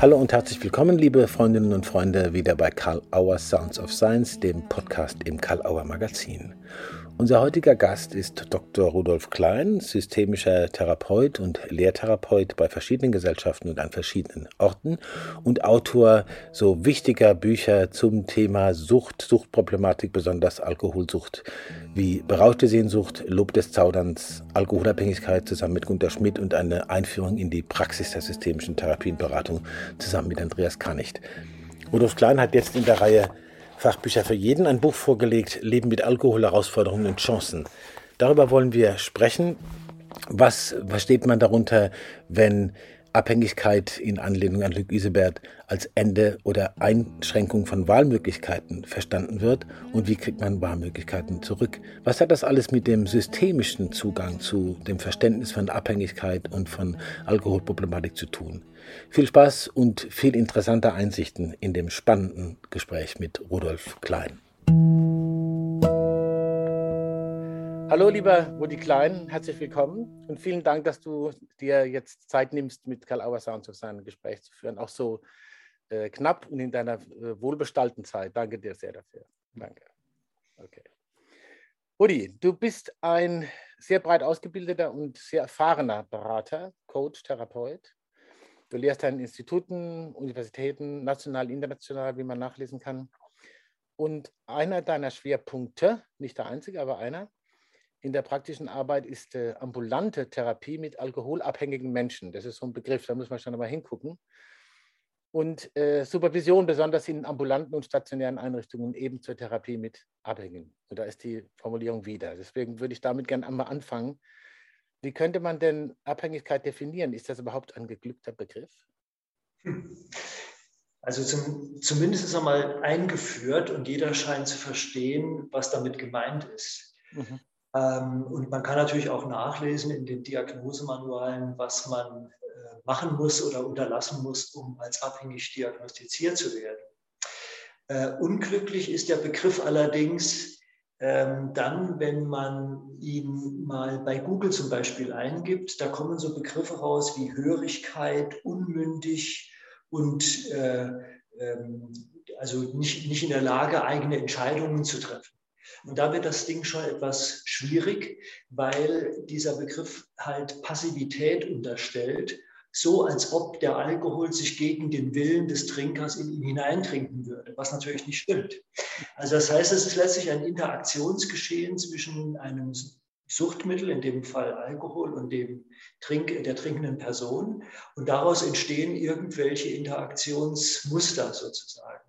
Hallo und herzlich willkommen, liebe Freundinnen und Freunde, wieder bei Karl Auer Sounds of Science, dem Podcast im Karl Auer Magazin. Unser heutiger Gast ist Dr. Rudolf Klein, systemischer Therapeut und Lehrtherapeut bei verschiedenen Gesellschaften und an verschiedenen Orten und Autor so wichtiger Bücher zum Thema Sucht, Suchtproblematik, besonders Alkoholsucht, wie Berauschte Sehnsucht, Lob des Zauderns, Alkoholabhängigkeit zusammen mit Gunter Schmidt und eine Einführung in die Praxis der systemischen Therapienberatung zusammen mit Andreas Kanicht. Rudolf Klein hat jetzt in der Reihe Fachbücher für jeden, ein Buch vorgelegt, Leben mit Alkohol, Herausforderungen und Chancen. Darüber wollen wir sprechen. Was versteht man darunter, wenn Abhängigkeit in Anlehnung an Luc Isebert als Ende oder Einschränkung von Wahlmöglichkeiten verstanden wird und wie kriegt man Wahlmöglichkeiten zurück? Was hat das alles mit dem systemischen Zugang zu dem Verständnis von Abhängigkeit und von Alkoholproblematik zu tun? Viel Spaß und viel interessante Einsichten in dem spannenden Gespräch mit Rudolf Klein. Hallo, lieber Rudi Klein, herzlich willkommen und vielen Dank, dass du dir jetzt Zeit nimmst, mit Karl Auer Sound auf sein Gespräch zu führen, auch so äh, knapp und in deiner äh, wohlbestallten Zeit. Danke dir sehr dafür. Danke. Okay. Rudi, du bist ein sehr breit ausgebildeter und sehr erfahrener Berater, Coach, Therapeut. Du lehrst an Instituten, Universitäten, national, international, wie man nachlesen kann. Und einer deiner Schwerpunkte, nicht der einzige, aber einer, in der praktischen Arbeit ist äh, ambulante Therapie mit alkoholabhängigen Menschen. Das ist so ein Begriff, da muss man schon mal hingucken. Und äh, Supervision, besonders in ambulanten und stationären Einrichtungen, eben zur Therapie mit Abhängigen. Und da ist die Formulierung wieder. Deswegen würde ich damit gerne einmal anfangen. Wie könnte man denn Abhängigkeit definieren? Ist das überhaupt ein geglückter Begriff? Also zum, zumindest ist er mal eingeführt und jeder scheint zu verstehen, was damit gemeint ist. Mhm. Ähm, und man kann natürlich auch nachlesen in den Diagnosemanualen, was man äh, machen muss oder unterlassen muss, um als abhängig diagnostiziert zu werden. Äh, unglücklich ist der Begriff allerdings dann, wenn man ihn mal bei Google zum Beispiel eingibt, da kommen so Begriffe raus wie Hörigkeit, unmündig und äh, ähm, also nicht, nicht in der Lage, eigene Entscheidungen zu treffen. Und da wird das Ding schon etwas schwierig, weil dieser Begriff halt Passivität unterstellt so, als ob der Alkohol sich gegen den Willen des Trinkers in ihn hineintrinken würde, was natürlich nicht stimmt. Also das heißt, es ist letztlich ein Interaktionsgeschehen zwischen einem Suchtmittel, in dem Fall Alkohol, und dem Trink, der trinkenden Person. Und daraus entstehen irgendwelche Interaktionsmuster sozusagen.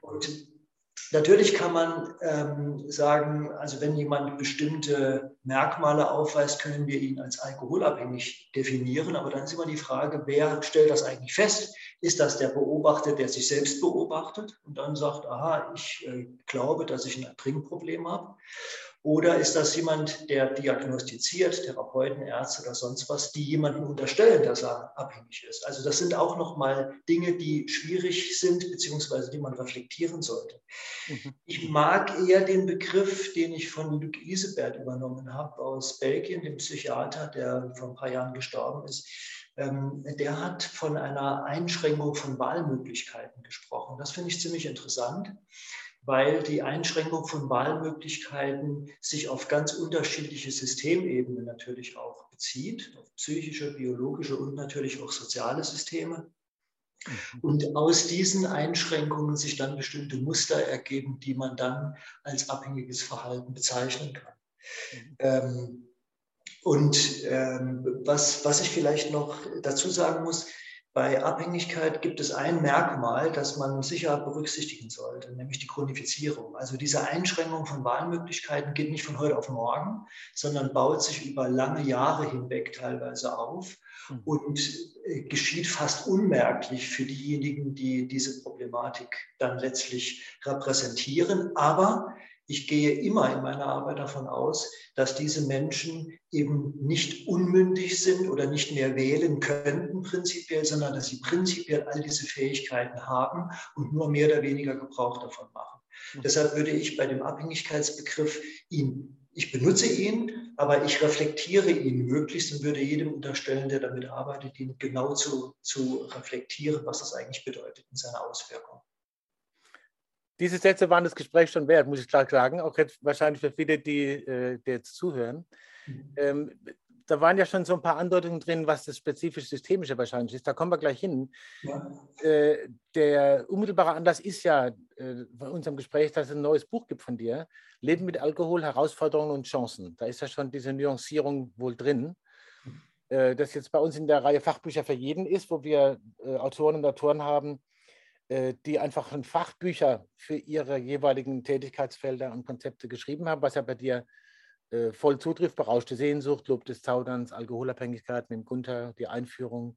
Und Natürlich kann man ähm, sagen, also wenn jemand bestimmte Merkmale aufweist, können wir ihn als alkoholabhängig definieren. Aber dann ist immer die Frage, wer stellt das eigentlich fest? Ist das der Beobachter, der sich selbst beobachtet und dann sagt, aha, ich äh, glaube, dass ich ein Trinkproblem habe? Oder ist das jemand, der diagnostiziert, Therapeuten, Ärzte oder sonst was, die jemandem unterstellen, dass er abhängig ist? Also das sind auch nochmal Dinge, die schwierig sind, beziehungsweise die man reflektieren sollte. Mhm. Ich mag eher den Begriff, den ich von Luc Isebert übernommen habe aus Belgien, dem Psychiater, der vor ein paar Jahren gestorben ist. Ähm, der hat von einer Einschränkung von Wahlmöglichkeiten gesprochen. Das finde ich ziemlich interessant weil die Einschränkung von Wahlmöglichkeiten sich auf ganz unterschiedliche Systemebenen natürlich auch bezieht, auf psychische, biologische und natürlich auch soziale Systeme. Mhm. Und aus diesen Einschränkungen sich dann bestimmte Muster ergeben, die man dann als abhängiges Verhalten bezeichnen kann. Mhm. Ähm, und ähm, was, was ich vielleicht noch dazu sagen muss, bei Abhängigkeit gibt es ein Merkmal, das man sicher berücksichtigen sollte, nämlich die Chronifizierung. Also diese Einschränkung von Wahlmöglichkeiten geht nicht von heute auf morgen, sondern baut sich über lange Jahre hinweg teilweise auf mhm. und äh, geschieht fast unmerklich für diejenigen, die diese Problematik dann letztlich repräsentieren. Aber ich gehe immer in meiner Arbeit davon aus, dass diese Menschen eben nicht unmündig sind oder nicht mehr wählen könnten prinzipiell, sondern dass sie prinzipiell all diese Fähigkeiten haben und nur mehr oder weniger Gebrauch davon machen. Mhm. Deshalb würde ich bei dem Abhängigkeitsbegriff ihn ich benutze ihn, aber ich reflektiere ihn möglichst und würde jedem unterstellen, der damit arbeitet, ihn genau zu, zu reflektieren, was das eigentlich bedeutet in seiner Auswirkung. Diese Sätze waren das Gespräch schon wert, muss ich klar sagen, auch jetzt wahrscheinlich für viele, die, äh, die jetzt zuhören. Mhm. Ähm, da waren ja schon so ein paar Andeutungen drin, was das spezifisch Systemische wahrscheinlich ist. Da kommen wir gleich hin. Ja. Äh, der unmittelbare Anlass ist ja äh, bei unserem Gespräch, dass es ein neues Buch gibt von dir. Leben mit Alkohol, Herausforderungen und Chancen. Da ist ja schon diese Nuancierung wohl drin. Äh, das jetzt bei uns in der Reihe Fachbücher für jeden ist, wo wir äh, Autoren und Autoren haben, die einfach Fachbücher für ihre jeweiligen Tätigkeitsfelder und Konzepte geschrieben haben, was ja bei dir äh, voll zutrifft, berauschte Sehnsucht, Lob des Zauderns, Alkoholabhängigkeit mit dem Gunther, die Einführung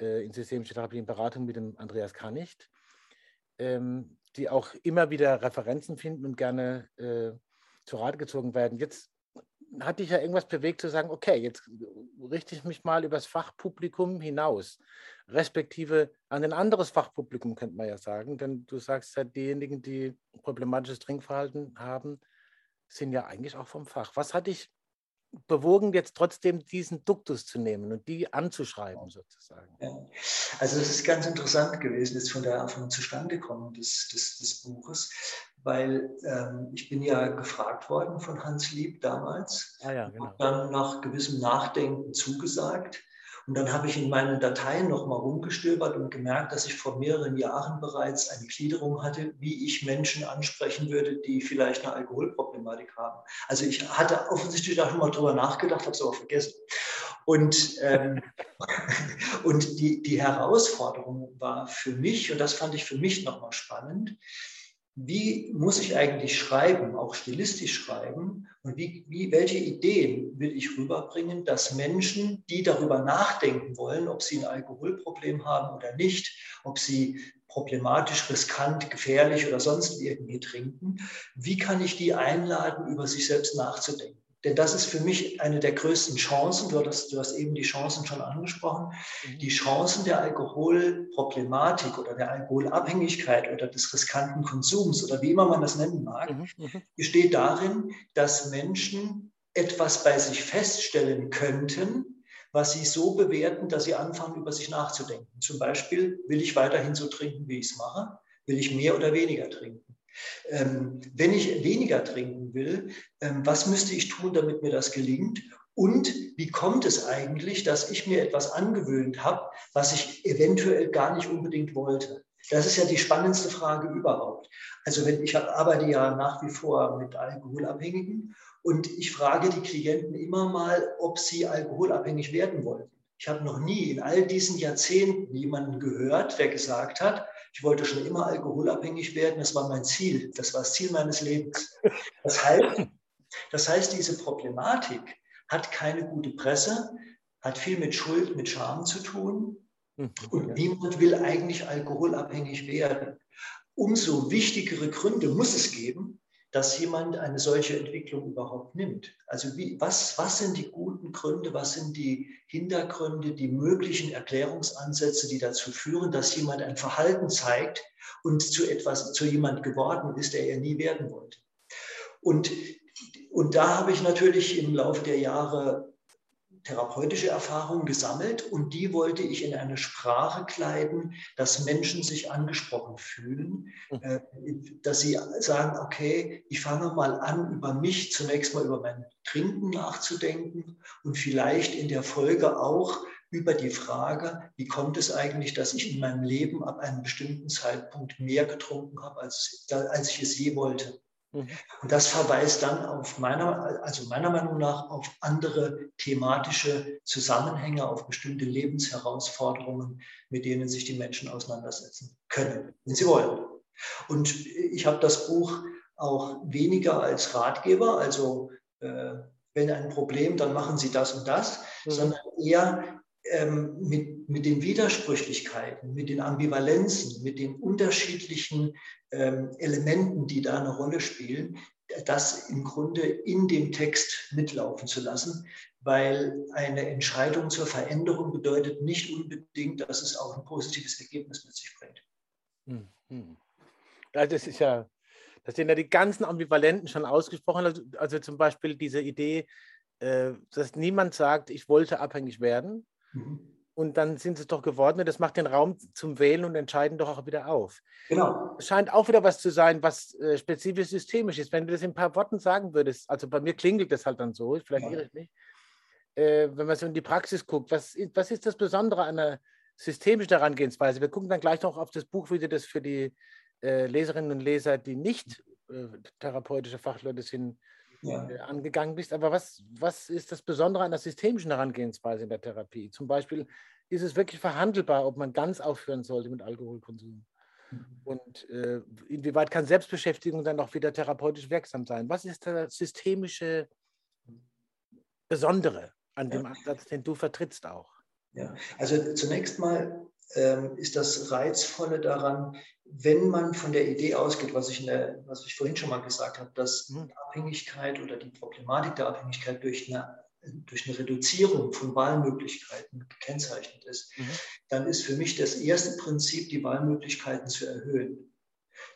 äh, in systemische Therapie und Beratung mit dem Andreas Kanicht, ähm, die auch immer wieder Referenzen finden und gerne äh, zu Rate gezogen werden. Jetzt hat dich ja irgendwas bewegt zu sagen, okay, jetzt richte ich mich mal übers Fachpublikum hinaus, respektive an ein anderes Fachpublikum, könnte man ja sagen, denn du sagst ja, diejenigen, die problematisches Trinkverhalten haben, sind ja eigentlich auch vom Fach. Was hat dich bewogen, jetzt trotzdem diesen Duktus zu nehmen und die anzuschreiben sozusagen? Ja. Also das ist ganz interessant gewesen, jetzt von der von Zustandekommen des, des, des Buches, weil ähm, ich bin ja gefragt worden von Hans Lieb damals ah ja, genau. und dann nach gewissem Nachdenken zugesagt und dann habe ich in meinen Dateien nochmal rumgestöbert und gemerkt, dass ich vor mehreren Jahren bereits eine Gliederung hatte, wie ich Menschen ansprechen würde, die vielleicht eine Alkoholproblematik haben. Also ich hatte offensichtlich da schon mal drüber nachgedacht, habe es aber vergessen. Und, ähm, und die, die Herausforderung war für mich, und das fand ich für mich nochmal spannend, wie muss ich eigentlich schreiben, auch stilistisch schreiben und wie, wie, welche Ideen will ich rüberbringen, dass Menschen, die darüber nachdenken wollen, ob sie ein Alkoholproblem haben oder nicht, ob sie problematisch, riskant, gefährlich oder sonst irgendwie trinken, wie kann ich die einladen, über sich selbst nachzudenken? Denn das ist für mich eine der größten Chancen. Du hast, du hast eben die Chancen schon angesprochen. Mhm. Die Chancen der Alkoholproblematik oder der Alkoholabhängigkeit oder des riskanten Konsums oder wie immer man das nennen mag, mhm. mhm. besteht darin, dass Menschen etwas bei sich feststellen könnten, was sie so bewerten, dass sie anfangen, über sich nachzudenken. Zum Beispiel, will ich weiterhin so trinken, wie ich es mache? Will ich mehr oder weniger trinken? Ähm, wenn ich weniger trinken will, ähm, was müsste ich tun, damit mir das gelingt? Und wie kommt es eigentlich, dass ich mir etwas angewöhnt habe, was ich eventuell gar nicht unbedingt wollte? Das ist ja die spannendste Frage überhaupt. Also wenn ich arbeite ja nach wie vor mit Alkoholabhängigen und ich frage die Klienten immer mal, ob sie alkoholabhängig werden wollten. Ich habe noch nie in all diesen Jahrzehnten jemanden gehört, der gesagt hat, ich wollte schon immer alkoholabhängig werden. Das war mein Ziel. Das war das Ziel meines Lebens. Das heißt, das heißt, diese Problematik hat keine gute Presse, hat viel mit Schuld, mit Scham zu tun. Mhm, Und niemand will eigentlich alkoholabhängig werden. Umso wichtigere Gründe muss es geben, dass jemand eine solche Entwicklung überhaupt nimmt. Also wie, was, was sind die guten Gründe, was sind die Hintergründe, die möglichen Erklärungsansätze, die dazu führen, dass jemand ein Verhalten zeigt und zu etwas, zu jemand geworden ist, der er nie werden wollte. Und, und da habe ich natürlich im Laufe der Jahre therapeutische Erfahrungen gesammelt und die wollte ich in eine Sprache kleiden, dass Menschen sich angesprochen fühlen, hm. äh, dass sie sagen, okay, ich fange mal an, über mich zunächst mal über mein Trinken nachzudenken und vielleicht in der Folge auch über die Frage, wie kommt es eigentlich, dass ich in meinem Leben ab einem bestimmten Zeitpunkt mehr getrunken habe, als, als ich es je wollte. Mhm. Und das verweist dann auf meiner, also meiner Meinung nach auf andere thematische Zusammenhänge, auf bestimmte Lebensherausforderungen, mit denen sich die Menschen auseinandersetzen können, wenn sie wollen. Und ich habe das Buch auch weniger als Ratgeber, also äh, wenn ein Problem, dann machen Sie das und das, mhm. sondern eher ähm, mit, mit den Widersprüchlichkeiten, mit den Ambivalenzen, mit den unterschiedlichen ähm, Elementen, die da eine Rolle spielen, das im Grunde in dem Text mitlaufen zu lassen, weil eine Entscheidung zur Veränderung bedeutet nicht unbedingt, dass es auch ein positives Ergebnis mit sich bringt. Hm, hm. Ja, das ist ja Da sind ja die ganzen Ambivalenten schon ausgesprochen. Also, also zum Beispiel diese Idee, äh, dass niemand sagt, ich wollte abhängig werden. Mhm. Und dann sind sie es doch geworden. Und das macht den Raum zum Wählen und Entscheiden doch auch wieder auf. Genau. Es scheint auch wieder was zu sein, was äh, spezifisch systemisch ist. Wenn du das in ein paar Worten sagen würdest, also bei mir klingelt das halt dann so, vielleicht ja. irre ich mich. Äh, wenn man so in die Praxis guckt, was, was ist das Besondere an einer systemischen Herangehensweise? Wir gucken dann gleich noch auf das Buch, wie du das für die äh, Leserinnen und Leser, die nicht äh, therapeutische Fachleute sind, ja. Äh, angegangen bist. Aber was, was ist das Besondere an der systemischen Herangehensweise in der Therapie? Zum Beispiel ist es wirklich verhandelbar, ob man ganz aufhören sollte mit Alkoholkonsum. Mhm. Und äh, inwieweit kann Selbstbeschäftigung dann auch wieder therapeutisch wirksam sein? Was ist das systemische Besondere an dem ja. Ansatz, den du vertrittst auch? Ja, also zunächst mal ist das Reizvolle daran, wenn man von der Idee ausgeht, was ich, der, was ich vorhin schon mal gesagt habe, dass mhm. Abhängigkeit oder die Problematik der Abhängigkeit durch eine, durch eine Reduzierung von Wahlmöglichkeiten gekennzeichnet ist, mhm. dann ist für mich das erste Prinzip, die Wahlmöglichkeiten zu erhöhen.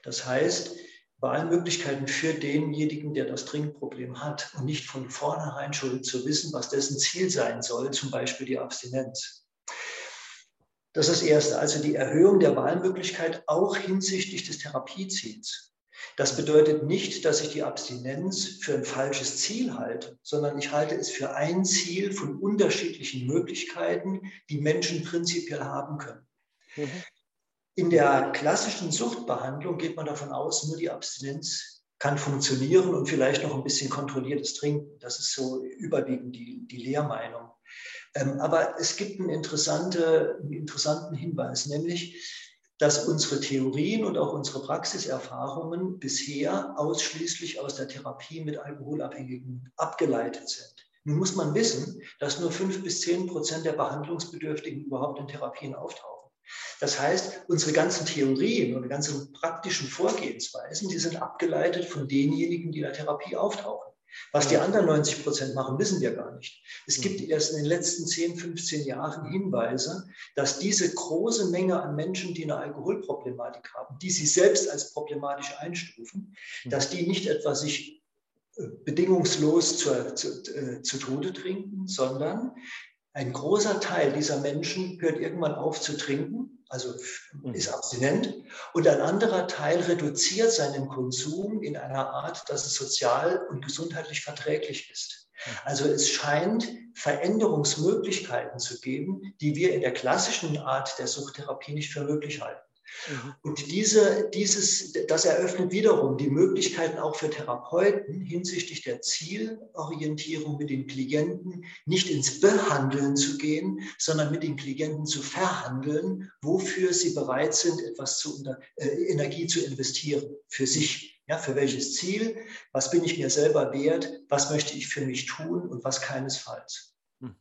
Das heißt, Wahlmöglichkeiten für denjenigen, der das Trinkproblem hat und nicht von vornherein schon zu wissen, was dessen Ziel sein soll, zum Beispiel die Abstinenz. Das ist das Erste, also die Erhöhung der Wahlmöglichkeit auch hinsichtlich des Therapieziels. Das bedeutet nicht, dass ich die Abstinenz für ein falsches Ziel halte, sondern ich halte es für ein Ziel von unterschiedlichen Möglichkeiten, die Menschen prinzipiell haben können. Mhm. In der klassischen Suchtbehandlung geht man davon aus, nur die Abstinenz kann funktionieren und vielleicht noch ein bisschen kontrolliertes Trinken. Das ist so überwiegend die, die Lehrmeinung. Ähm, aber es gibt einen, interessante, einen interessanten Hinweis, nämlich, dass unsere Theorien und auch unsere Praxiserfahrungen bisher ausschließlich aus der Therapie mit Alkoholabhängigen abgeleitet sind. Nun muss man wissen, dass nur fünf bis zehn Prozent der Behandlungsbedürftigen überhaupt in Therapien auftauchen. Das heißt, unsere ganzen Theorien und ganzen praktischen Vorgehensweisen, die sind abgeleitet von denjenigen, die in der Therapie auftauchen. Was die anderen 90 Prozent machen, wissen wir gar nicht. Es gibt mhm. erst in den letzten 10, 15 Jahren Hinweise, dass diese große Menge an Menschen, die eine Alkoholproblematik haben, die sie selbst als problematisch einstufen, mhm. dass die nicht etwa sich äh, bedingungslos zu, zu, äh, zu Tode trinken, sondern ein großer Teil dieser Menschen hört irgendwann auf zu trinken also mhm. ist abstinent. Und ein anderer Teil reduziert seinen Konsum in einer Art, dass es sozial und gesundheitlich verträglich ist. Mhm. Also es scheint Veränderungsmöglichkeiten zu geben, die wir in der klassischen Art der Suchttherapie nicht für möglich halten. Mhm. Und diese, dieses, das eröffnet wiederum die Möglichkeiten auch für Therapeuten hinsichtlich der Zielorientierung mit den Klienten nicht ins Behandeln zu gehen, sondern mit den Klienten zu verhandeln, wofür sie bereit sind, etwas zu, äh, Energie zu investieren für sich. Ja, für welches Ziel? Was bin ich mir selber wert? Was möchte ich für mich tun und was keinesfalls? Hm.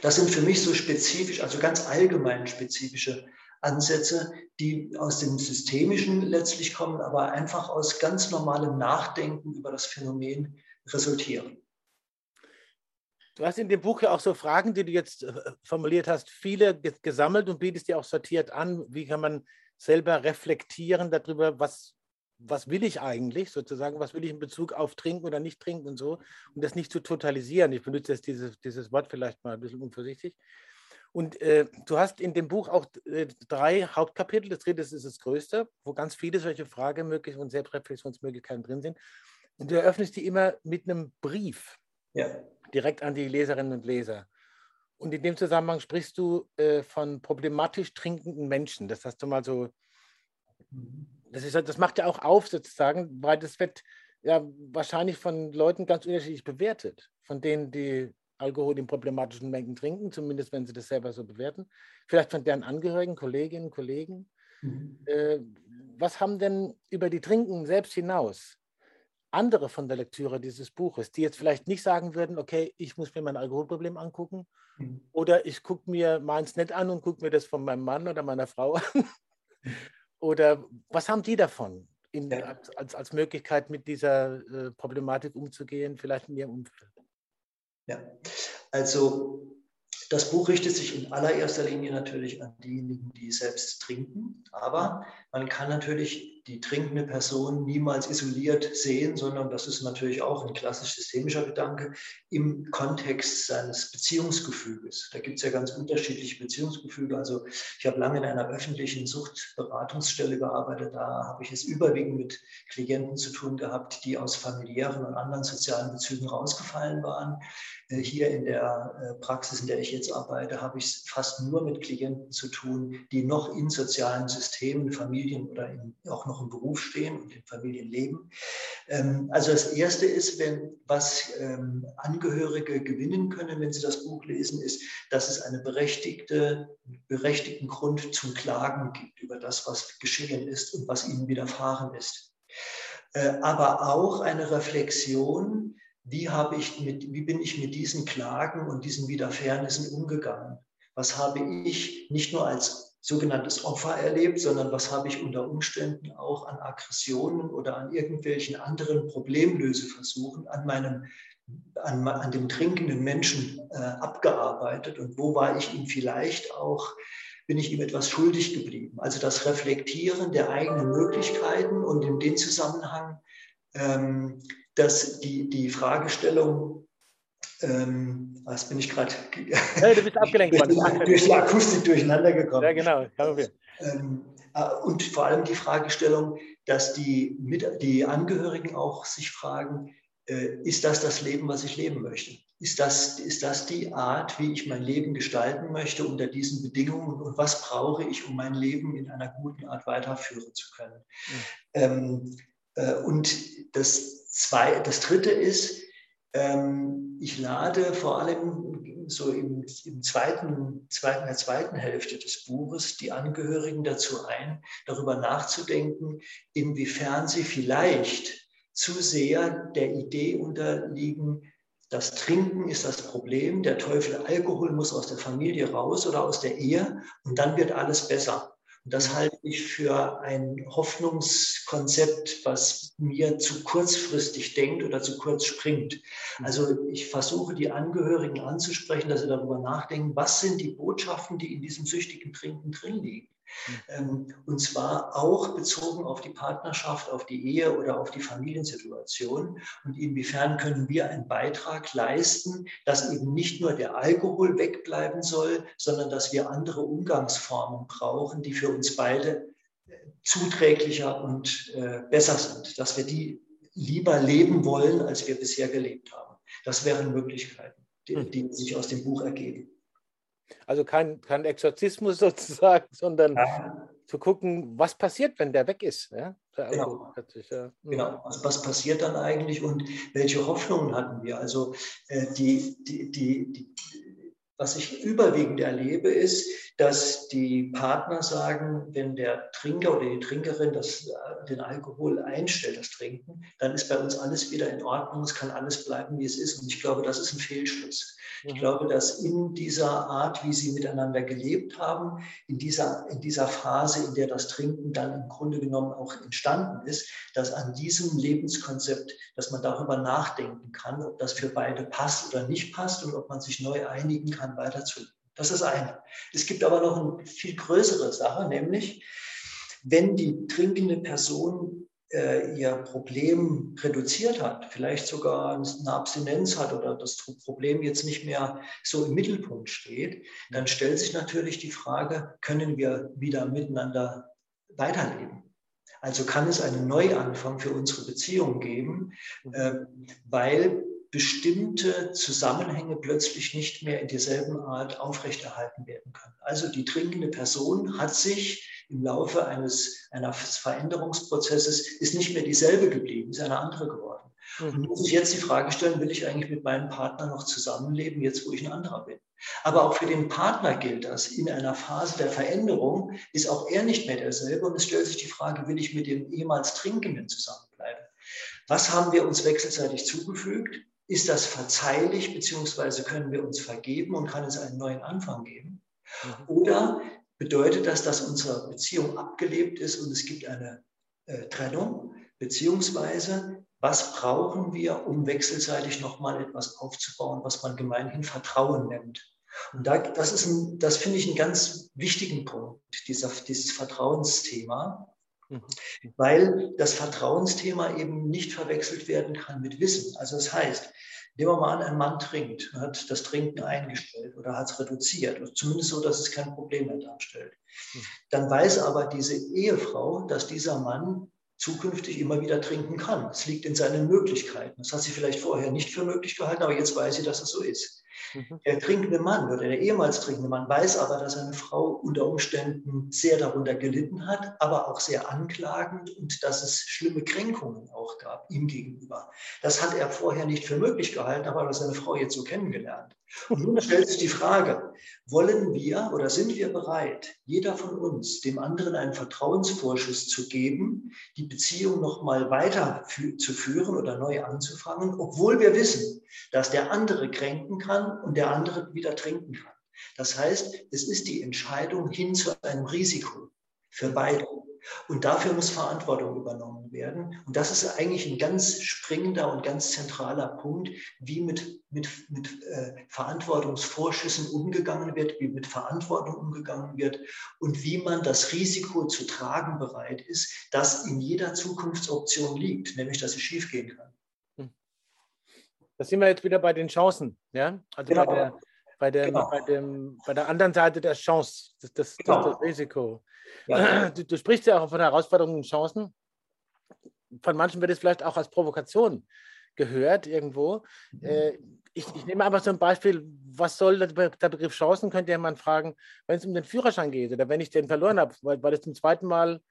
Das sind für mich so spezifisch, also ganz allgemein spezifische Ansätze, die aus dem Systemischen letztlich kommen, aber einfach aus ganz normalem Nachdenken über das Phänomen resultieren. Du hast in dem Buch ja auch so Fragen, die du jetzt äh, formuliert hast, viele gesammelt und bietest dir auch sortiert an. Wie kann man selber reflektieren darüber, was, was will ich eigentlich sozusagen, was will ich in Bezug auf Trinken oder nicht trinken und so, und das nicht zu totalisieren. Ich benutze jetzt dieses, dieses Wort vielleicht mal ein bisschen unvorsichtig. Und äh, du hast in dem Buch auch äh, drei Hauptkapitel. Das dritte ist das größte, wo ganz viele solche Fragemöglichkeiten und Selbstreflexionsmöglichkeiten drin sind. Und du eröffnest die immer mit einem Brief ja. direkt an die Leserinnen und Leser. Und in dem Zusammenhang sprichst du äh, von problematisch trinkenden Menschen. Das hast du mal so. Das, ist, das macht ja auch auf, sozusagen, weil das wird ja wahrscheinlich von Leuten ganz unterschiedlich bewertet. Von denen, die Alkohol in problematischen Mengen trinken, zumindest wenn sie das selber so bewerten. Vielleicht von deren Angehörigen, Kolleginnen, Kollegen. Mhm. Äh, was haben denn über die Trinken selbst hinaus andere von der Lektüre dieses Buches, die jetzt vielleicht nicht sagen würden, okay, ich muss mir mein Alkoholproblem angucken mhm. oder ich gucke mir meins nicht an und gucke mir das von meinem Mann oder meiner Frau an. oder was haben die davon, in, als, als, Möglichkeit mit dieser äh, Problematik umzugehen, vielleicht in ihrem Umfeld? Ja, also das Buch richtet sich in allererster Linie natürlich an diejenigen, die selbst trinken, aber man kann natürlich die trinkende Person niemals isoliert sehen, sondern das ist natürlich auch ein klassisch systemischer Gedanke im Kontext seines Beziehungsgefüges. Da gibt es ja ganz unterschiedliche Beziehungsgefüge. Also ich habe lange in einer öffentlichen Suchtberatungsstelle gearbeitet. Da habe ich es überwiegend mit Klienten zu tun gehabt, die aus familiären und anderen sozialen Bezügen rausgefallen waren. Äh, hier in der äh, Praxis, in der ich jetzt arbeite, habe ich es fast nur mit Klienten zu tun, die noch in sozialen Systemen, Familien oder in, auch noch im Beruf stehen und in Familien leben. Ähm, also das Erste ist, wenn, was ähm, Angehörige gewinnen können, wenn sie das Buch lesen, ist, dass es einen berechtigte, berechtigten Grund zum Klagen gibt über das, was geschehen ist und was ihnen widerfahren ist. Äh, aber auch eine Reflexion, wie, habe ich mit, wie bin ich mit diesen Klagen und diesen Widerfahrnissen umgegangen? Was habe ich nicht nur als sogenanntes Opfer erlebt, sondern was habe ich unter Umständen auch an Aggressionen oder an irgendwelchen anderen Problemlöseversuchen an meinem an, an dem trinkenden Menschen äh, abgearbeitet und wo war ich ihm vielleicht auch, bin ich ihm etwas schuldig geblieben. Also das Reflektieren der eigenen Möglichkeiten und in dem Zusammenhang ähm, dass die, die Fragestellung, ähm, was bin ich gerade? Hey, du bist abgelenkt worden. durch die Akustik durcheinander gekommen. Ja, genau. Ähm, äh, und vor allem die Fragestellung, dass die, die Angehörigen auch sich fragen, äh, ist das das Leben, was ich leben möchte? Ist das, ist das die Art, wie ich mein Leben gestalten möchte unter diesen Bedingungen und was brauche ich, um mein Leben in einer guten Art weiterführen zu können? Mhm. Ähm, äh, und das zwei, das dritte ist, ich lade vor allem so im, im zweiten, zweiten, der zweiten Hälfte des Buches die Angehörigen dazu ein, darüber nachzudenken, inwiefern sie vielleicht zu sehr der Idee unterliegen, das Trinken ist das Problem, der Teufel Alkohol muss aus der Familie raus oder aus der Ehe und dann wird alles besser. Und das halte ich für ein Hoffnungskonzept, was mir zu kurzfristig denkt oder zu kurz springt. Mhm. Also ich versuche die Angehörigen anzusprechen, dass sie darüber nachdenken, was sind die Botschaften, die in diesem süchtigen Trinken drin liegen. Ähm, und zwar auch bezogen auf die Partnerschaft, auf die Ehe oder auf die Familiensituation. Und inwiefern können wir einen Beitrag leisten, dass eben nicht nur der Alkohol wegbleiben soll, sondern dass wir andere Umgangsformen brauchen, die für uns beide äh, zuträglicher und äh, besser sind, dass wir die lieber leben wollen, als wir bisher gelebt haben. Das wären Möglichkeiten, die, hm. die sich aus dem Buch ergeben. Also kein, kein Exorzismus sozusagen, sondern ja. zu gucken, was passiert, wenn der weg ist. Ja? Der genau. Sich, ja. Hm. genau. Was, was, passiert dann eigentlich und welche Hoffnungen hatten wir? Also äh, die, die, die, die, was ich überwiegend erlebe, ist, dass die Partner sagen, wenn der Trinker oder die Trinkerin das, äh, den Alkohol einstellt, das Trinken, dann ist bei uns alles wieder in Ordnung, es kann alles bleiben, wie es ist. Und ich glaube, das ist ein Fehlschluss. Ich mhm. glaube, dass in dieser Art, wie sie miteinander gelebt haben, in dieser, in dieser Phase, in der das Trinken dann im Grunde genommen auch entstanden ist, dass an diesem Lebenskonzept, dass man darüber nachdenken kann, ob das für beide passt oder nicht passt und ob man sich neu einigen kann, weiterzuleben. Das ist eine. Es gibt aber noch eine viel größere Sache, nämlich wenn die trinkende Person äh, ihr Problem reduziert hat, vielleicht sogar eine Abstinenz hat oder das Problem jetzt nicht mehr so im Mittelpunkt steht, dann stellt sich natürlich die Frage, können wir wieder miteinander weiterleben? Also kann es einen Neuanfang für unsere Beziehung geben, äh, weil bestimmte Zusammenhänge plötzlich nicht mehr in derselben Art aufrechterhalten werden können. Also die trinkende Person hat sich im Laufe eines, eines Veränderungsprozesses ist nicht mehr dieselbe geblieben, ist eine andere geworden. Mhm. Und muss ich jetzt die Frage stellen, will ich eigentlich mit meinem Partner noch zusammenleben, jetzt wo ich ein anderer bin? Aber auch für den Partner gilt das. In einer Phase der Veränderung ist auch er nicht mehr derselbe und es stellt sich die Frage, will ich mit dem ehemals Trinkenden zusammenbleiben? Was haben wir uns wechselseitig zugefügt? Ist das verzeihlich, beziehungsweise können wir uns vergeben und kann es einen neuen Anfang geben? Mhm. Oder bedeutet das, dass unsere Beziehung abgelebt ist und es gibt eine äh, Trennung, beziehungsweise was brauchen wir, um wechselseitig nochmal etwas aufzubauen, was man gemeinhin Vertrauen nennt. Und da, das, das finde ich einen ganz wichtigen Punkt, dieser, dieses Vertrauensthema. Mhm. Weil das Vertrauensthema eben nicht verwechselt werden kann mit Wissen. Also das heißt, nehmen wir mal an, ein Mann trinkt, hat das Trinken eingestellt oder hat es reduziert, oder zumindest so, dass es kein Problem mehr darstellt. Mhm. Dann weiß aber diese Ehefrau, dass dieser Mann zukünftig immer wieder trinken kann. Es liegt in seinen Möglichkeiten. Das hat sie vielleicht vorher nicht für möglich gehalten, aber jetzt weiß sie, dass es so ist. Mhm. Der trinkende Mann oder der ehemals trinkende Mann weiß aber, dass seine Frau unter Umständen sehr darunter gelitten hat, aber auch sehr anklagend und dass es schlimme Kränkungen auch gab ihm gegenüber. Das hat er vorher nicht für möglich gehalten, aber hat seine Frau jetzt so kennengelernt. Und nun stellt sich die Frage, wollen wir oder sind wir bereit, jeder von uns dem anderen einen Vertrauensvorschuss zu geben, die Beziehung nochmal weiter zu führen oder neu anzufangen, obwohl wir wissen, dass der andere kränken kann und der andere wieder trinken kann. Das heißt, es ist die Entscheidung hin zu einem Risiko für beide. Und dafür muss Verantwortung übernommen werden. Und das ist eigentlich ein ganz springender und ganz zentraler Punkt, wie mit, mit, mit äh, Verantwortungsvorschüssen umgegangen wird, wie mit Verantwortung umgegangen wird und wie man das Risiko zu tragen bereit ist, das in jeder Zukunftsoption liegt, nämlich dass es schiefgehen kann. Da sind wir jetzt wieder bei den Chancen, ja? Also genau. bei, der, bei, der, genau. bei, dem, bei der anderen Seite der Chance, das, das, genau. das Risiko. Ja. Du, du, sprichst ja auch von Herausforderungen und Chancen. Von manchen wird es vielleicht auch als Provokation gehört irgendwo. Mhm. Äh, ich, ich, nehme einfach so ein Beispiel, was soll der, Begriff Chancen, könnte jemand fragen, wenn es um den Führerschein geht oder wenn ich den verloren habe, weil, weil ich zum zweiten Mal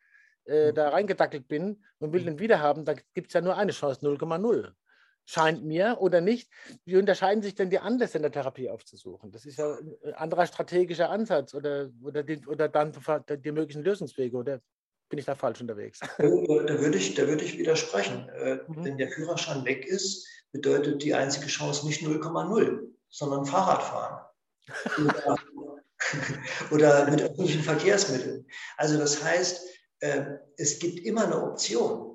äh, mhm. da reingedackelt bin und will mhm. den wieder haben, da gibt es ja nur eine Chance, 0,0 scheint mir oder nicht. Wie unterscheiden sich denn die Anlässe in der Therapie aufzusuchen? Das ist ja ein anderer strategischer Ansatz oder, oder, die, oder dann die möglichen Lösungswege oder bin ich da falsch unterwegs? Da, würde ich, da würde ich widersprechen. Äh, mhm. Wenn der Führerschein weg ist, bedeutet die einzige Chance nicht 0,0, sondern Fahrradfahren. oder, oder mit öffentlichen Verkehrsmitteln. Also das heißt, äh, es gibt immer eine Option.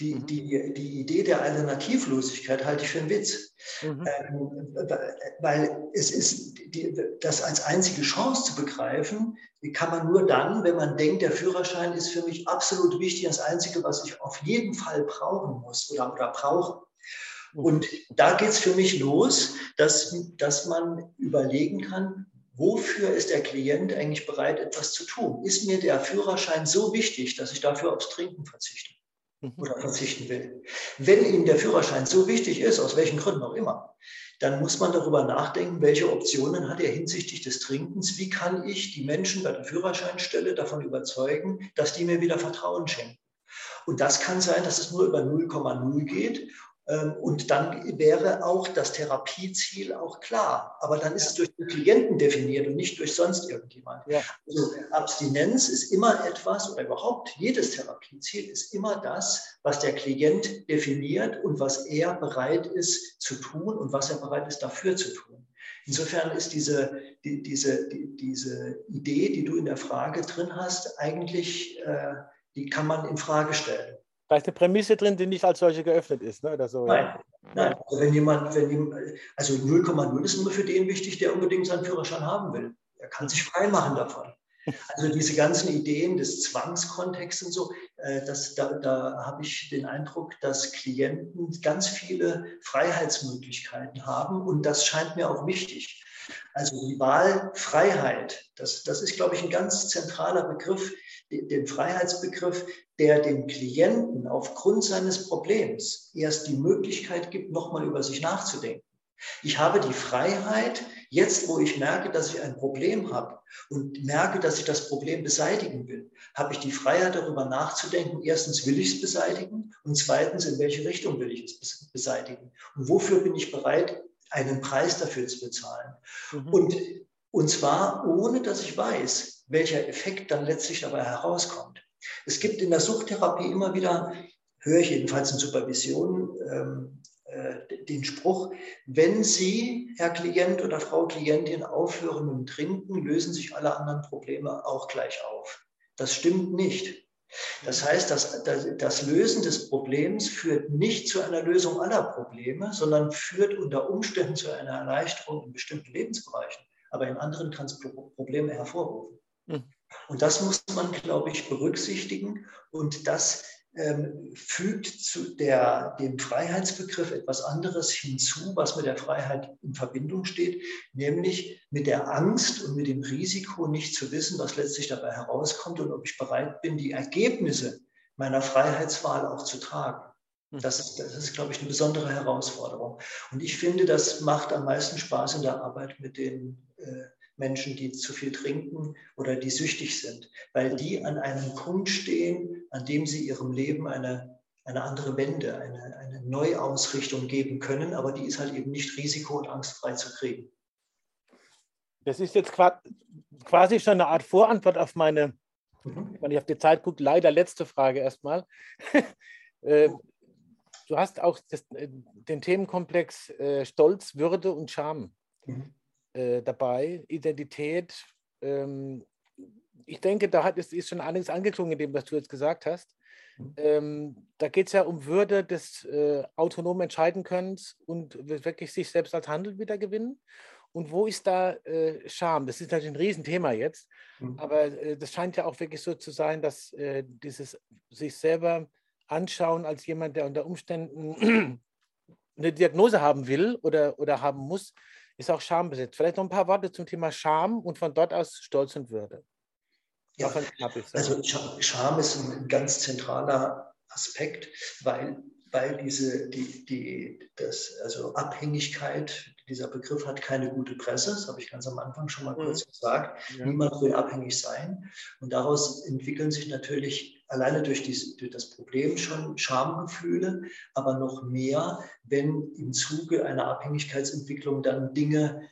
Die, mhm. die, die Idee der Alternativlosigkeit halte ich für einen Witz. Mhm. Ähm, weil es ist, die, das als einzige Chance zu begreifen, kann man nur dann, wenn man denkt, der Führerschein ist für mich absolut wichtig, das Einzige, was ich auf jeden Fall brauchen muss oder, oder brauche. Mhm. Und da geht es für mich los, dass, dass man überlegen kann, wofür ist der Klient eigentlich bereit, etwas zu tun? Ist mir der Führerschein so wichtig, dass ich dafür aufs Trinken verzichte? Mhm. oder verzichten will. Wenn Ihnen der Führerschein so wichtig ist, aus welchen Gründen auch immer, dann muss man darüber nachdenken, welche Optionen hat er hinsichtlich des Trinkens, wie kann ich die Menschen bei der Führerscheinstelle davon überzeugen, dass die mir wieder Vertrauen schenken. Und das kann sein, dass es nur über 0,0 geht und dann wäre auch das Therapieziel auch klar. Aber dann ist es durch den Klienten definiert und nicht durch sonst irgendjemand. Ja. Also Abstinenz ist immer etwas oder überhaupt jedes Therapieziel ist immer das, was der Klient definiert und was er bereit ist zu tun und was er bereit ist dafür zu tun. Insofern ist diese, die, diese, die, diese Idee, die du in der Frage drin hast, eigentlich, äh, die kann man in Frage stellen. Da ist eine Prämisse drin, die nicht als solche geöffnet ist, ne? oder so. Nein, nein. Also wenn jemand, wenn jemand, also 0,0 ist nur für den wichtig, der unbedingt seinen Führerschein haben will. Er kann sich frei machen davon. Also diese ganzen Ideen des Zwangskontexts und so, äh, das, da, da habe ich den Eindruck, dass Klienten ganz viele Freiheitsmöglichkeiten haben und das scheint mir auch wichtig. Also die Wahlfreiheit, das, das ist, glaube ich, ein ganz zentraler Begriff, den Freiheitsbegriff, der dem Klienten aufgrund seines Problems erst die Möglichkeit gibt, nochmal über sich nachzudenken. Ich habe die Freiheit, jetzt wo ich merke, dass ich ein Problem habe und merke, dass ich das Problem beseitigen will, habe ich die Freiheit darüber nachzudenken, erstens will ich es beseitigen? Und zweitens, in welche Richtung will ich es beseitigen? Und wofür bin ich bereit, einen Preis dafür zu bezahlen. Mhm. Und, und zwar ohne, dass ich weiß, welcher Effekt dann letztlich dabei herauskommt. Es gibt in der Suchttherapie immer wieder, höre ich jedenfalls in Supervision, ähm, äh, den Spruch, wenn Sie, Herr Klient oder Frau Klientin, aufhören dem Trinken, lösen sich alle anderen Probleme auch gleich auf. Das stimmt nicht. Das heißt, das, das, Lösen des Problems führt nicht zu einer Lösung aller Probleme, sondern führt unter Umständen zu einer Erleichterung in bestimmten Lebensbereichen. Aber in anderen kann es Probleme hervorrufen. Mhm. Und das muss man, glaube ich, berücksichtigen. Und das ähm, fügt zu der, dem Freiheitsbegriff etwas anderes hinzu, was mit der Freiheit in Verbindung steht, nämlich mit der Angst und mit dem Risiko, nicht zu wissen, was letztlich dabei herauskommt und ob ich bereit bin, die Ergebnisse meiner Freiheitswahl auch zu tragen. Hm. Das ist, das ist, glaube ich, eine besondere Herausforderung. Und ich finde, das macht am meisten Spaß in der Arbeit mit den äh, Menschen, die zu viel trinken oder die süchtig sind, weil die an einem Punkt stehen, an dem sie ihrem Leben eine, eine andere Wende, eine, eine Neuausrichtung geben können, aber die ist halt eben nicht risiko- und angstfrei zu kriegen. Das ist jetzt quasi schon eine Art Vorantwort auf meine, mhm. wenn ich auf die Zeit gucke, leider letzte Frage erstmal. Äh, du hast auch das, äh, den Themenkomplex äh, Stolz, Würde und Scham. Mhm äh, dabei, Identität. Ähm, ich denke, da hat, ist, ist schon einiges angeklungen in dem, was du jetzt gesagt hast. Mhm. Ähm, da geht es ja um Würde des äh, autonomen Entscheidenkönnens und wirklich sich selbst als Handel wiedergewinnen. Und wo ist da äh, Scham? Das ist natürlich ein Riesenthema jetzt, mhm. aber äh, das scheint ja auch wirklich so zu sein, dass äh, dieses sich selber anschauen als jemand, der unter Umständen eine Diagnose haben will oder, oder haben muss, ist auch Scham besitzt. Vielleicht noch ein paar Worte zum Thema Scham und von dort aus Stolz und Würde. Ja, also Scham ist ein ganz zentraler Aspekt, weil, weil diese, die, die, das, also Abhängigkeit, dieser Begriff hat keine gute Presse, das habe ich ganz am Anfang schon mal kurz mhm. gesagt. Ja. Niemand will abhängig sein. Und daraus entwickeln sich natürlich alleine durch, dies, durch das Problem schon Schamgefühle, aber noch mehr, wenn im Zuge einer Abhängigkeitsentwicklung dann Dinge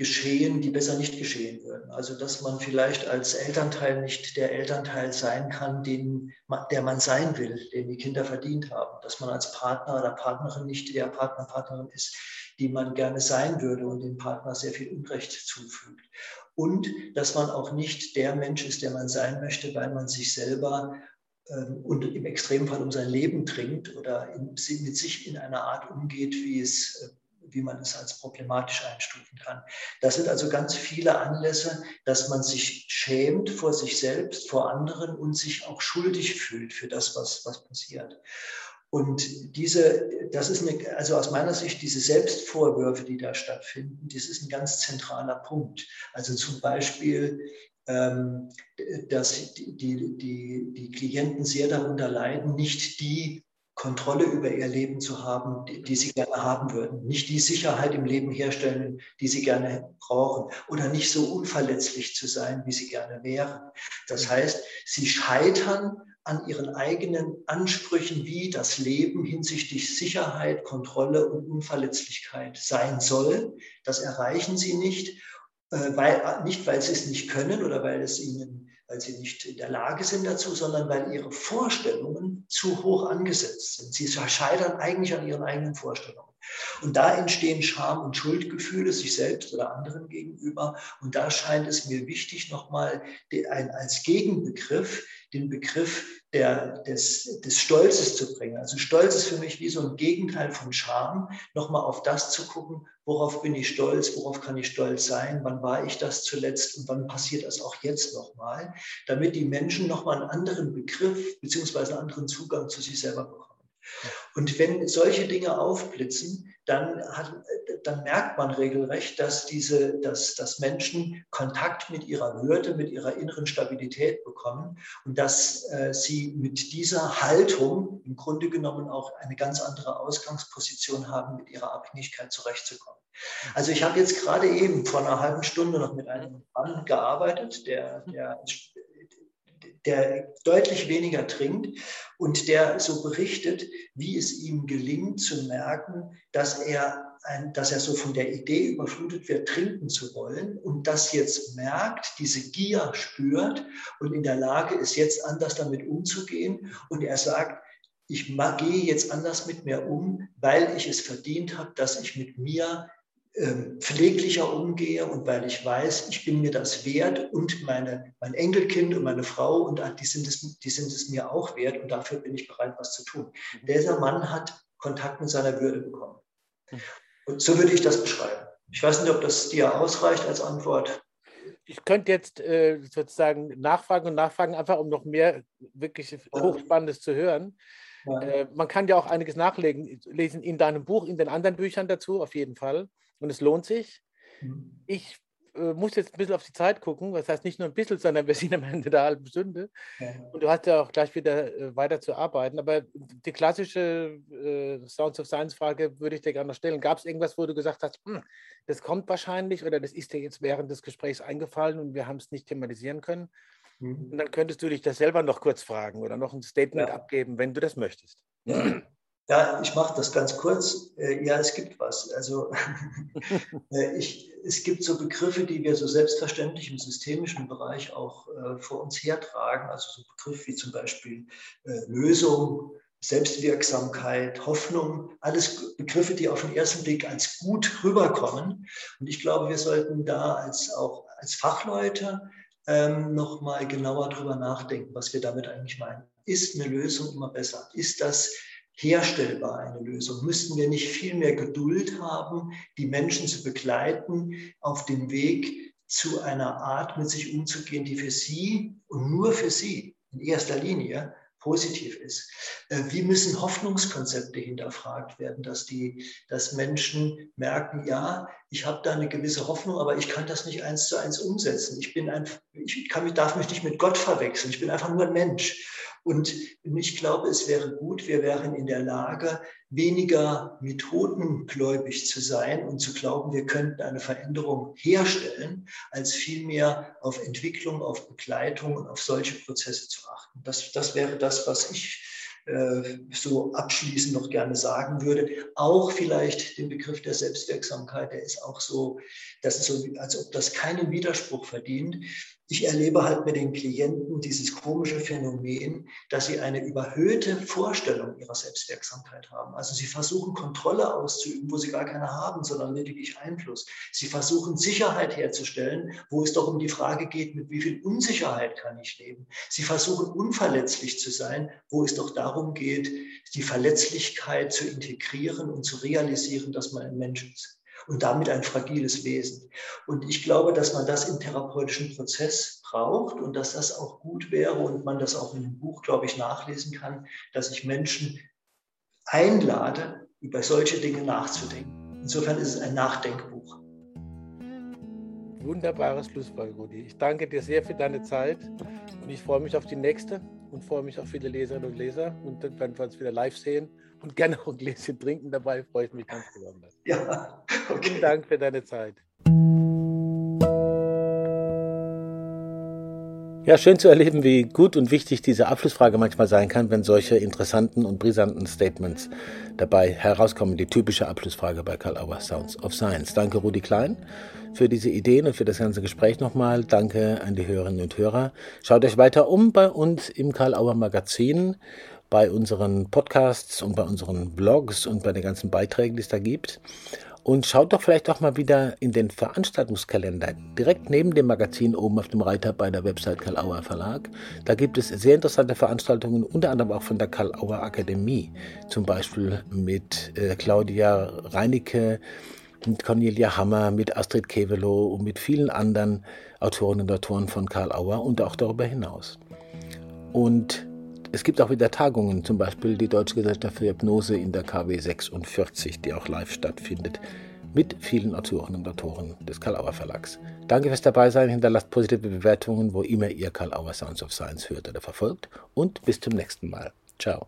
geschehen, die besser nicht geschehen würden. Also dass man vielleicht als Elternteil nicht der Elternteil sein kann, den, der man sein will, den die Kinder verdient haben. Dass man als Partner oder Partnerin nicht der Partner, Partnerin ist, die man gerne sein würde und dem Partner sehr viel Unrecht zufügt. Und dass man auch nicht der Mensch ist, der man sein möchte, weil man sich selber und im Extremfall um sein Leben trinkt oder mit sich in einer Art umgeht, wie, es, äh, wie man es als problematisch einstufen kann. Das sind also ganz viele Anlässe, dass man sich schämt vor sich selbst, vor anderen und sich auch schuldig fühlt für das, was, was passiert. Und diese, das ist eine, also aus meiner Sicht, diese Selbstvorwürfe, die da stattfinden, das ist ein ganz zentraler Punkt. Also zum Beispiel, ähm, dass die, die, die, Klienten sehr darunter leiden, nicht die Kontrolle über ihr Leben zu haben, die, die, sie gerne haben würden, nicht die Sicherheit im Leben herstellen, die sie gerne brauchen oder nicht so unverletzlich zu sein, wie sie gerne wären. Das heißt, sie scheitern an ihren eigenen Ansprüchen, wie das Leben hinsichtlich Sicherheit, Kontrolle und Unverletzlichkeit sein soll. Das erreichen sie nicht weil, äh, nicht weil sie es nicht können oder weil es ihnen, weil sie nicht in der Lage sind dazu, sondern weil ihre Vorstellungen zu hoch angesetzt sind. Sie scheitern eigentlich an ihren eigenen Vorstellungen. Und da entstehen Scham- und Schuldgefühle sich selbst oder anderen gegenüber. Und da scheint es mir wichtig, nochmal als Gegenbegriff den Begriff der, des, des Stolzes zu bringen. Also Stolz ist für mich wie so ein Gegenteil von Scham, nochmal auf das zu gucken, worauf bin ich stolz, worauf kann ich stolz sein, wann war ich das zuletzt und wann passiert das auch jetzt nochmal, damit die Menschen nochmal einen anderen Begriff beziehungsweise einen anderen Zugang zu sich selber bekommen. Und wenn solche Dinge aufblitzen, dann, hat, dann merkt man regelrecht, dass, diese, dass, dass Menschen Kontakt mit ihrer Würde, mit ihrer inneren Stabilität bekommen und dass äh, sie mit dieser Haltung im Grunde genommen auch eine ganz andere Ausgangsposition haben, mit ihrer Abhängigkeit zurechtzukommen. Also ich habe jetzt gerade eben vor einer halben Stunde noch mit einem Mann gearbeitet, der, der der deutlich weniger trinkt und der so berichtet, wie es ihm gelingt zu merken, dass er, ein, dass er so von der Idee überflutet wird, trinken zu wollen und das jetzt merkt, diese Gier spürt und in der Lage ist, jetzt anders damit umzugehen. Und er sagt, ich gehe jetzt anders mit mir um, weil ich es verdient habe, dass ich mit mir pfleglicher umgehe und weil ich weiß, ich bin mir das wert und meine, mein Enkelkind und meine Frau und die sind, es, die sind es mir auch wert und dafür bin ich bereit, was zu tun. Mhm. Dieser Mann hat Kontakt mit seiner Würde bekommen. Mhm. Und so würde ich das beschreiben. Ich weiß nicht, ob das dir ausreicht als Antwort. ich könnte jetzt äh, sozusagen nachfragen und nachfragen, einfach um noch mehr wirklich Hochspannendes zu hören. Ja. Äh, man kann ja auch einiges nachlesen lesen in deinem Buch, in den anderen Büchern dazu, auf jeden Fall. Und es lohnt sich. Mhm. Ich äh, muss jetzt ein bisschen auf die Zeit gucken. Das heißt nicht nur ein bisschen, sondern wir sind am Ende der halben Stunde. Ja. Und du hast ja auch gleich wieder äh, weiter zu arbeiten. Aber die klassische äh, Sounds of Science-Frage würde ich dir gerne noch stellen. Gab es irgendwas, wo du gesagt hast, hm, das kommt wahrscheinlich oder das ist dir jetzt während des Gesprächs eingefallen und wir haben es nicht thematisieren können? Mhm. Und dann könntest du dich das selber noch kurz fragen oder noch ein Statement ja. abgeben, wenn du das möchtest. Ja. Ja, ich mache das ganz kurz. Äh, ja, es gibt was. Also äh, ich, es gibt so Begriffe, die wir so selbstverständlich im systemischen Bereich auch äh, vor uns hertragen. Also so Begriffe wie zum Beispiel äh, Lösung, Selbstwirksamkeit, Hoffnung, alles Begriffe, die auf den ersten Blick als gut rüberkommen. Und ich glaube, wir sollten da als auch als Fachleute ähm, nochmal genauer drüber nachdenken, was wir damit eigentlich meinen. Ist eine Lösung immer besser? Ist das herstellbar eine Lösung? Müssten wir nicht viel mehr Geduld haben, die Menschen zu begleiten auf dem Weg zu einer Art, mit sich umzugehen, die für sie und nur für sie in erster Linie positiv ist. Äh, wie müssen Hoffnungskonzepte hinterfragt werden, dass, die, dass Menschen merken, ja, ich habe da eine gewisse Hoffnung, aber ich kann das nicht eins zu eins umsetzen. Ich, bin ein, ich kann, darf mich nicht mit Gott verwechseln. Ich bin einfach nur ein Mensch. Und ich glaube, es wäre gut, wir wären in der Lage, weniger methodengläubig zu sein und zu glauben, wir könnten eine Veränderung herstellen, als vielmehr auf Entwicklung, auf Begleitung und auf solche Prozesse zu achten. Das, das wäre das, was ich so abschließend noch gerne sagen würde. Auch vielleicht den Begriff der Selbstwirksamkeit, der ist auch so, das ist so, als ob das keinen Widerspruch verdient ich erlebe halt mit den Klienten dieses komische Phänomen, dass sie eine überhöhte Vorstellung ihrer Selbstwirksamkeit haben. Also sie versuchen Kontrolle auszuüben, wo sie gar keine haben, sondern lediglich Einfluss. Sie versuchen Sicherheit herzustellen, wo es doch um die Frage geht, mit wie viel Unsicherheit kann ich leben. Sie versuchen unverletzlich zu sein, wo es doch darum geht, die Verletzlichkeit zu integrieren und zu realisieren, dass man ein Mensch ist und damit ein fragiles Wesen. Und ich glaube, dass man das im therapeutischen Prozess braucht und dass das auch gut wäre und man das auch in dem Buch, glaube ich, nachlesen kann, dass ich Menschen einlade, über solche Dinge nachzudenken. Insofern ist es ein Nachdenkbuch. Wunderbares Schlusswort, Rudi. Ich danke dir sehr für deine Zeit und ich freue mich auf die nächste und freue mich auf viele Leserinnen und Leser und dann werden wir uns wieder live sehen und gerne auch ein Gläschen trinken dabei, freue ich mich ganz besonders. Ja, okay. Vielen Dank für deine Zeit. Ja, schön zu erleben, wie gut und wichtig diese Abschlussfrage manchmal sein kann, wenn solche interessanten und brisanten Statements dabei herauskommen. Die typische Abschlussfrage bei Karl Auer Sounds of Science. Danke, Rudi Klein, für diese Ideen und für das ganze Gespräch nochmal. Danke an die Hörerinnen und Hörer. Schaut euch weiter um bei uns im Karl Auer Magazin bei unseren Podcasts und bei unseren Blogs und bei den ganzen Beiträgen, die es da gibt. Und schaut doch vielleicht auch mal wieder in den Veranstaltungskalender. Direkt neben dem Magazin oben auf dem Reiter bei der Website Karl Auer Verlag. Da gibt es sehr interessante Veranstaltungen, unter anderem auch von der Karl Auer Akademie. Zum Beispiel mit äh, Claudia Reinicke, mit Cornelia Hammer, mit Astrid Kevelow und mit vielen anderen Autoren und Autoren von Karl Auer und auch darüber hinaus. Und es gibt auch wieder Tagungen, zum Beispiel die Deutsche Gesellschaft für Hypnose in der KW 46, die auch live stattfindet, mit vielen Autoren und Autoren des Karl Auer Verlags. Danke fürs Dabeisein, hinterlasst positive Bewertungen, wo immer ihr Karl Auer Sounds of Science hört oder verfolgt und bis zum nächsten Mal. Ciao.